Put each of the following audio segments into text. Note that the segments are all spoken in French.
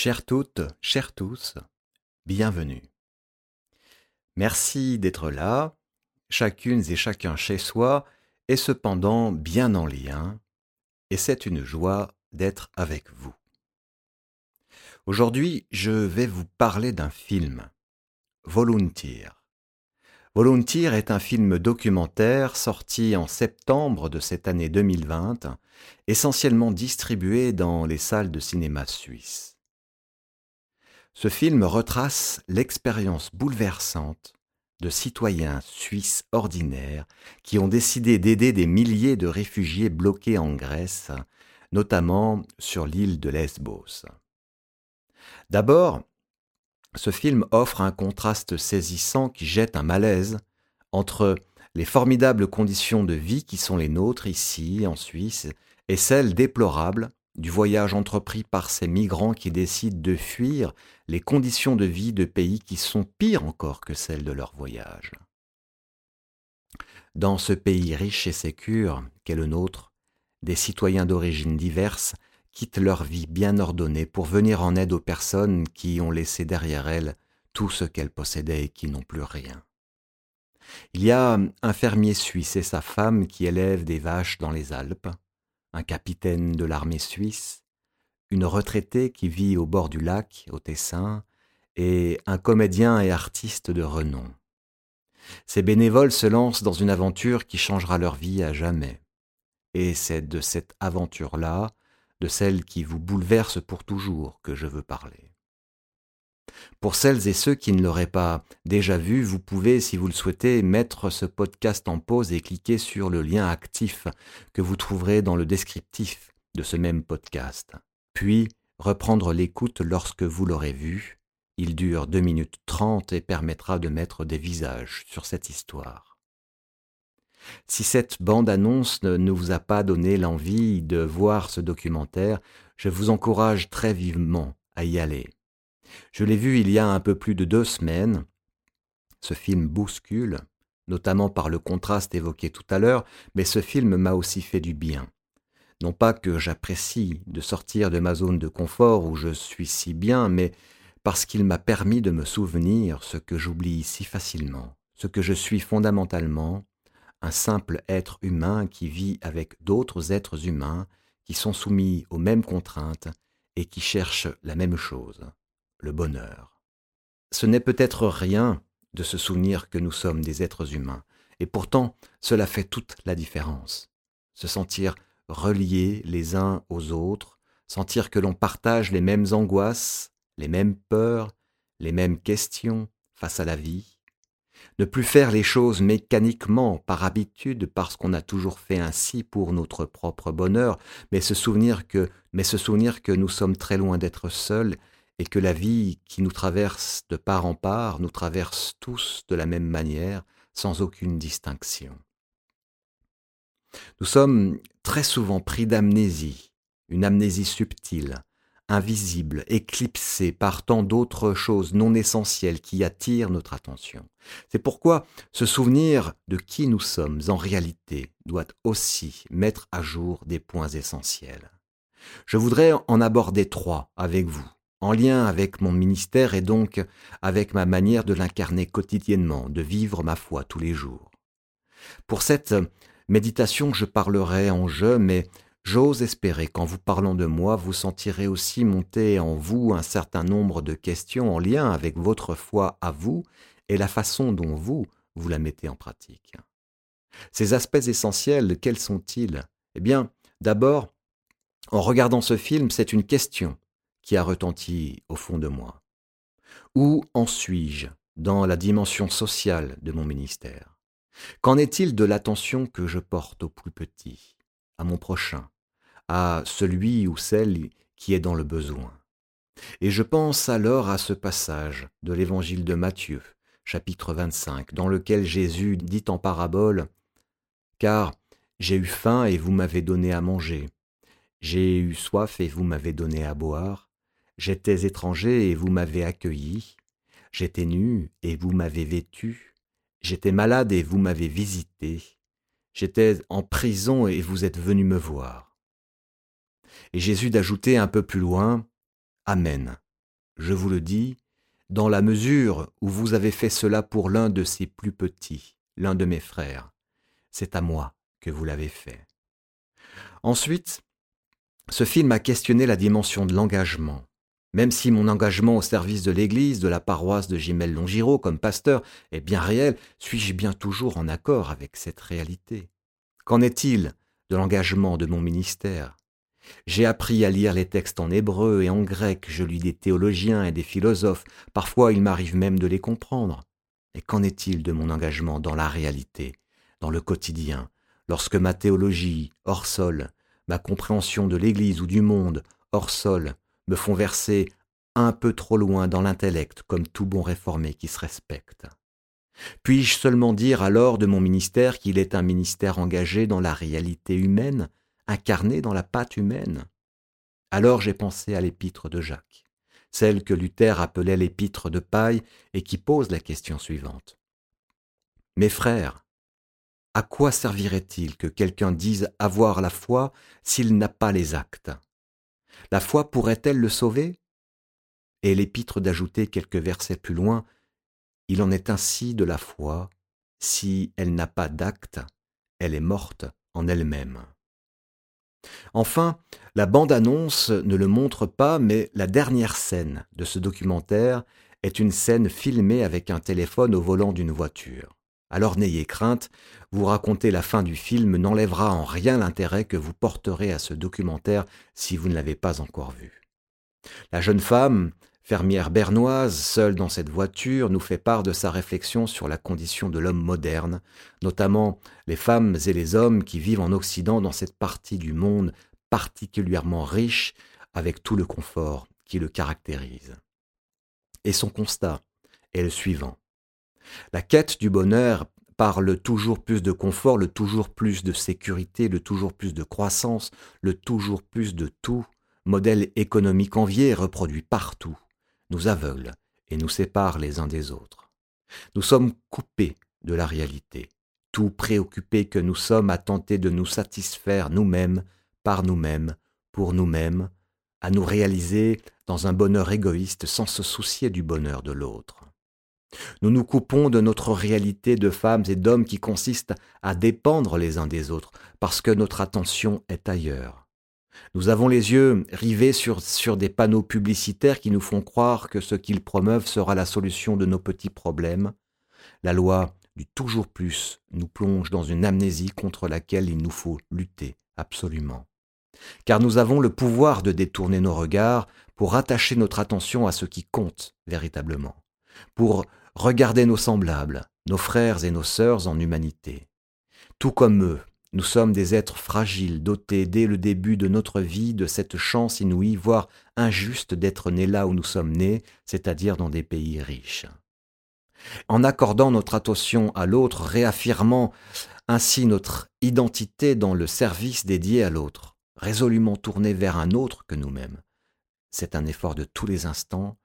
Chères toutes, chers tous, bienvenue. Merci d'être là, chacune et chacun chez soi, et cependant bien en lien, et c'est une joie d'être avec vous. Aujourd'hui, je vais vous parler d'un film, Volunteer. Volunteer est un film documentaire sorti en septembre de cette année 2020, essentiellement distribué dans les salles de cinéma suisses. Ce film retrace l'expérience bouleversante de citoyens suisses ordinaires qui ont décidé d'aider des milliers de réfugiés bloqués en Grèce, notamment sur l'île de Lesbos. D'abord, ce film offre un contraste saisissant qui jette un malaise entre les formidables conditions de vie qui sont les nôtres ici en Suisse et celles déplorables du voyage entrepris par ces migrants qui décident de fuir les conditions de vie de pays qui sont pires encore que celles de leur voyage. Dans ce pays riche et sécure qu'est le nôtre, des citoyens d'origines diverses quittent leur vie bien ordonnée pour venir en aide aux personnes qui ont laissé derrière elles tout ce qu'elles possédaient et qui n'ont plus rien. Il y a un fermier suisse et sa femme qui élèvent des vaches dans les Alpes, un capitaine de l'armée suisse, une retraitée qui vit au bord du lac, au Tessin, et un comédien et artiste de renom. Ces bénévoles se lancent dans une aventure qui changera leur vie à jamais. Et c'est de cette aventure-là, de celle qui vous bouleverse pour toujours, que je veux parler. Pour celles et ceux qui ne l'auraient pas déjà vu, vous pouvez, si vous le souhaitez, mettre ce podcast en pause et cliquer sur le lien actif que vous trouverez dans le descriptif de ce même podcast. Puis, reprendre l'écoute lorsque vous l'aurez vu. Il dure 2 minutes 30 et permettra de mettre des visages sur cette histoire. Si cette bande-annonce ne vous a pas donné l'envie de voir ce documentaire, je vous encourage très vivement à y aller. Je l'ai vu il y a un peu plus de deux semaines. Ce film bouscule, notamment par le contraste évoqué tout à l'heure, mais ce film m'a aussi fait du bien. Non pas que j'apprécie de sortir de ma zone de confort où je suis si bien, mais parce qu'il m'a permis de me souvenir ce que j'oublie si facilement, ce que je suis fondamentalement, un simple être humain qui vit avec d'autres êtres humains qui sont soumis aux mêmes contraintes et qui cherchent la même chose, le bonheur. Ce n'est peut-être rien de se souvenir que nous sommes des êtres humains, et pourtant cela fait toute la différence. Se sentir reliés les uns aux autres, sentir que l'on partage les mêmes angoisses, les mêmes peurs, les mêmes questions face à la vie, ne plus faire les choses mécaniquement, par habitude, parce qu'on a toujours fait ainsi pour notre propre bonheur, mais se souvenir que, souvenir que nous sommes très loin d'être seuls et que la vie qui nous traverse de part en part nous traverse tous de la même manière, sans aucune distinction. Nous sommes très souvent pris d'amnésie, une amnésie subtile, invisible, éclipsée par tant d'autres choses non essentielles qui attirent notre attention. C'est pourquoi ce souvenir de qui nous sommes en réalité doit aussi mettre à jour des points essentiels. Je voudrais en aborder trois avec vous, en lien avec mon ministère et donc avec ma manière de l'incarner quotidiennement, de vivre ma foi tous les jours. Pour cette méditation, je parlerai en je, mais j'ose espérer qu'en vous parlant de moi, vous sentirez aussi monter en vous un certain nombre de questions en lien avec votre foi à vous et la façon dont vous, vous la mettez en pratique. Ces aspects essentiels, quels sont-ils? Eh bien, d'abord, en regardant ce film, c'est une question qui a retenti au fond de moi. Où en suis-je dans la dimension sociale de mon ministère? Qu'en est-il de l'attention que je porte au plus petit, à mon prochain, à celui ou celle qui est dans le besoin? Et je pense alors à ce passage de l'évangile de Matthieu, chapitre 25, dans lequel Jésus dit en parabole Car j'ai eu faim et vous m'avez donné à manger, j'ai eu soif et vous m'avez donné à boire, J'étais étranger et vous m'avez accueilli. J'étais nu et vous m'avez vêtu. J'étais malade et vous m'avez visité. J'étais en prison et vous êtes venu me voir. Et Jésus d'ajouter un peu plus loin, Amen, je vous le dis, dans la mesure où vous avez fait cela pour l'un de ces plus petits, l'un de mes frères, c'est à moi que vous l'avez fait. Ensuite, ce film a questionné la dimension de l'engagement. Même si mon engagement au service de l'Église, de la paroisse de Gimel Longiro comme pasteur est bien réel, suis-je bien toujours en accord avec cette réalité? Qu'en est-il de l'engagement de mon ministère? J'ai appris à lire les textes en hébreu et en grec, je lis des théologiens et des philosophes, parfois il m'arrive même de les comprendre. Et qu'en est-il de mon engagement dans la réalité, dans le quotidien, lorsque ma théologie, hors sol, ma compréhension de l'Église ou du monde, hors sol, me font verser un peu trop loin dans l'intellect comme tout bon réformé qui se respecte. Puis-je seulement dire alors de mon ministère qu'il est un ministère engagé dans la réalité humaine, incarné dans la pâte humaine? Alors j'ai pensé à l'épître de Jacques, celle que Luther appelait l'épître de paille et qui pose la question suivante. Mes frères, à quoi servirait-il que quelqu'un dise avoir la foi s'il n'a pas les actes? La foi pourrait-elle le sauver? Et l'épître d'ajouter quelques versets plus loin, il en est ainsi de la foi, si elle n'a pas d'actes, elle est morte en elle-même. Enfin, la bande-annonce ne le montre pas, mais la dernière scène de ce documentaire est une scène filmée avec un téléphone au volant d'une voiture. Alors n'ayez crainte, vous raconter la fin du film n'enlèvera en rien l'intérêt que vous porterez à ce documentaire si vous ne l'avez pas encore vu. La jeune femme, fermière bernoise, seule dans cette voiture, nous fait part de sa réflexion sur la condition de l'homme moderne, notamment les femmes et les hommes qui vivent en Occident dans cette partie du monde particulièrement riche avec tout le confort qui le caractérise. Et son constat est le suivant. La quête du bonheur par le toujours plus de confort, le toujours plus de sécurité, le toujours plus de croissance, le toujours plus de tout, modèle économique envié et reproduit partout, nous aveugle et nous sépare les uns des autres. Nous sommes coupés de la réalité, tout préoccupés que nous sommes à tenter de nous satisfaire nous-mêmes, par nous-mêmes, pour nous-mêmes, à nous réaliser dans un bonheur égoïste sans se soucier du bonheur de l'autre. Nous nous coupons de notre réalité de femmes et d'hommes qui consiste à dépendre les uns des autres, parce que notre attention est ailleurs. Nous avons les yeux rivés sur, sur des panneaux publicitaires qui nous font croire que ce qu'ils promeuvent sera la solution de nos petits problèmes. La loi du toujours plus nous plonge dans une amnésie contre laquelle il nous faut lutter absolument. Car nous avons le pouvoir de détourner nos regards pour attacher notre attention à ce qui compte véritablement pour regarder nos semblables, nos frères et nos sœurs en humanité. Tout comme eux, nous sommes des êtres fragiles, dotés dès le début de notre vie de cette chance inouïe, voire injuste d'être nés là où nous sommes nés, c'est-à-dire dans des pays riches. En accordant notre attention à l'autre, réaffirmant ainsi notre identité dans le service dédié à l'autre, résolument tourné vers un autre que nous-mêmes. C'est un effort de tous les instants,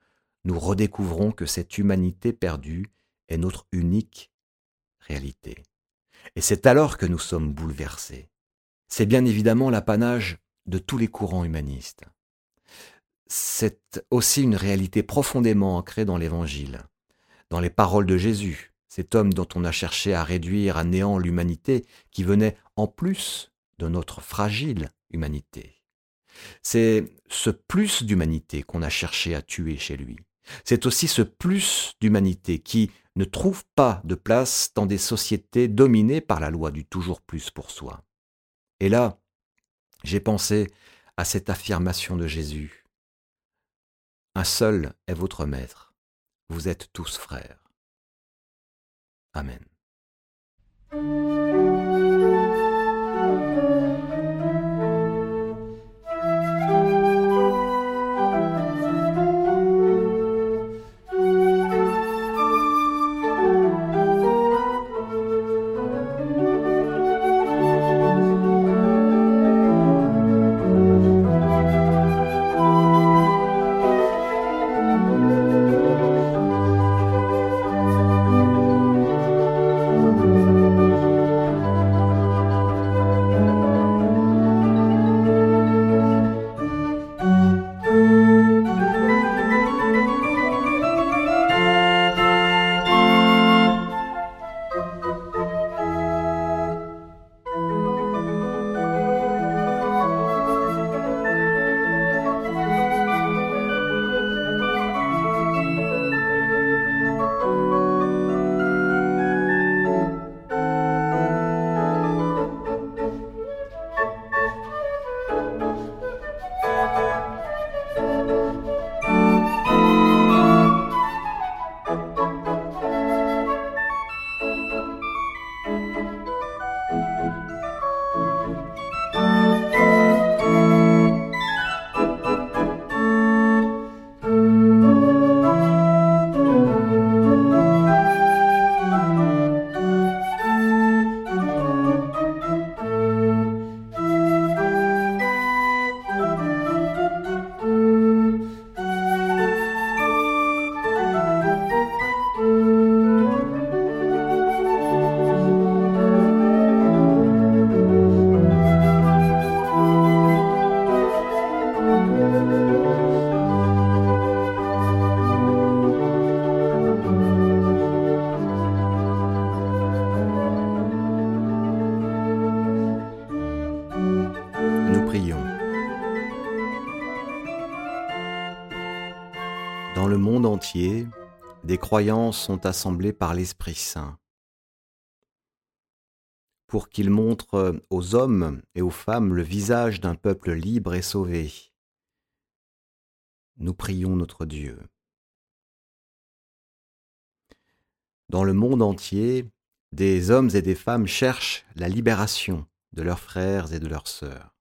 nous redécouvrons que cette humanité perdue est notre unique réalité. Et c'est alors que nous sommes bouleversés. C'est bien évidemment l'apanage de tous les courants humanistes. C'est aussi une réalité profondément ancrée dans l'Évangile, dans les paroles de Jésus, cet homme dont on a cherché à réduire à néant l'humanité, qui venait en plus de notre fragile humanité. C'est ce plus d'humanité qu'on a cherché à tuer chez lui. C'est aussi ce plus d'humanité qui ne trouve pas de place dans des sociétés dominées par la loi du toujours plus pour soi. Et là, j'ai pensé à cette affirmation de Jésus. Un seul est votre maître, vous êtes tous frères. Amen. Dans le monde entier, des croyances sont assemblées par l'Esprit Saint pour qu'il montre aux hommes et aux femmes le visage d'un peuple libre et sauvé. Nous prions notre Dieu. Dans le monde entier, des hommes et des femmes cherchent la libération de leurs frères et de leurs sœurs.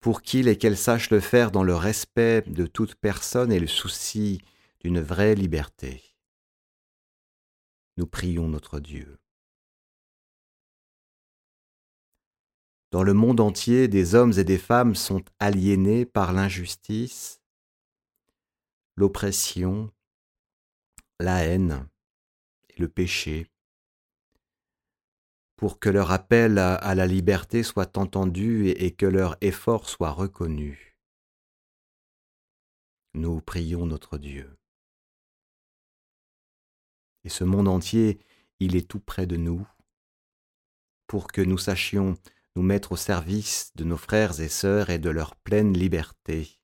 Pour qu'ils et qu'elles sachent le faire dans le respect de toute personne et le souci d'une vraie liberté. Nous prions notre Dieu. Dans le monde entier, des hommes et des femmes sont aliénés par l'injustice, l'oppression, la haine et le péché, pour que leur appel à, la liberté soit entendu et, et que leur effort soit reconnu. Nous prions notre Dieu. Et ce monde entier, il est tout près de nous, pour que nous sachions nous mettre au service de nos frères et sœurs et de leur pleine liberté.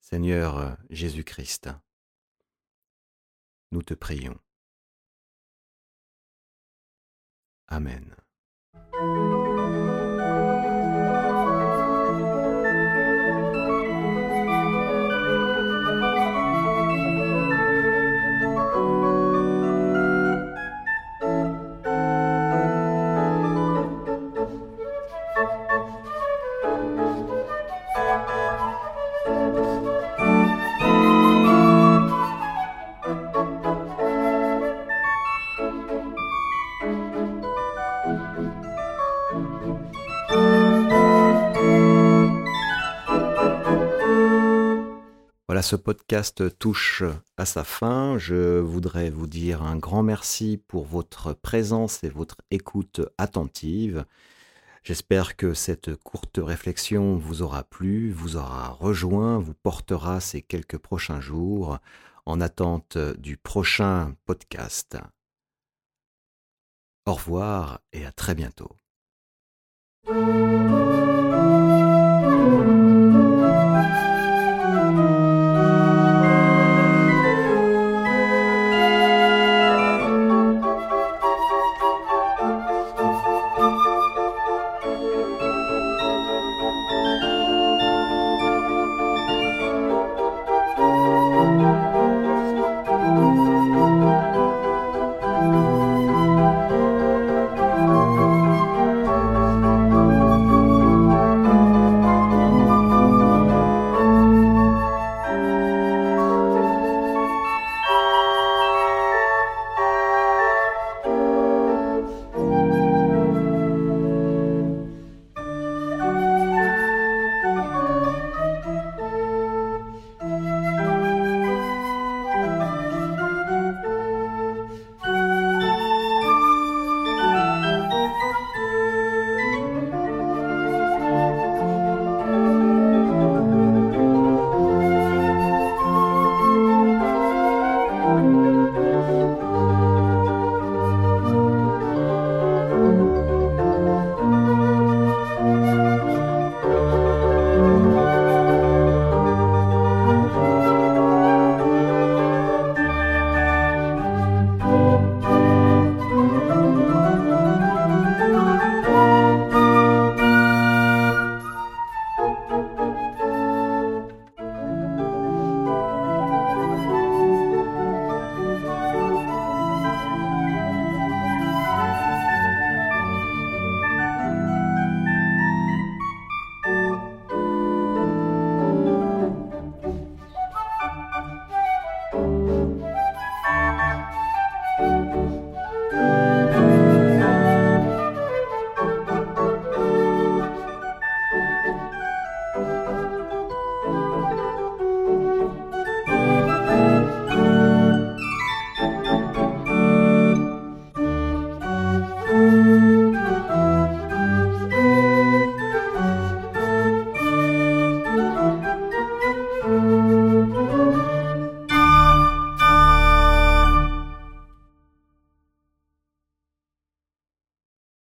Seigneur Jésus-Christ, nous te prions. Amen. Ce podcast touche à sa fin. Je voudrais vous dire un grand merci pour votre présence et votre écoute attentive. J'espère que cette courte réflexion vous aura plu, vous aura rejoint, vous portera ces quelques prochains jours en attente du prochain podcast. Au revoir et à très bientôt.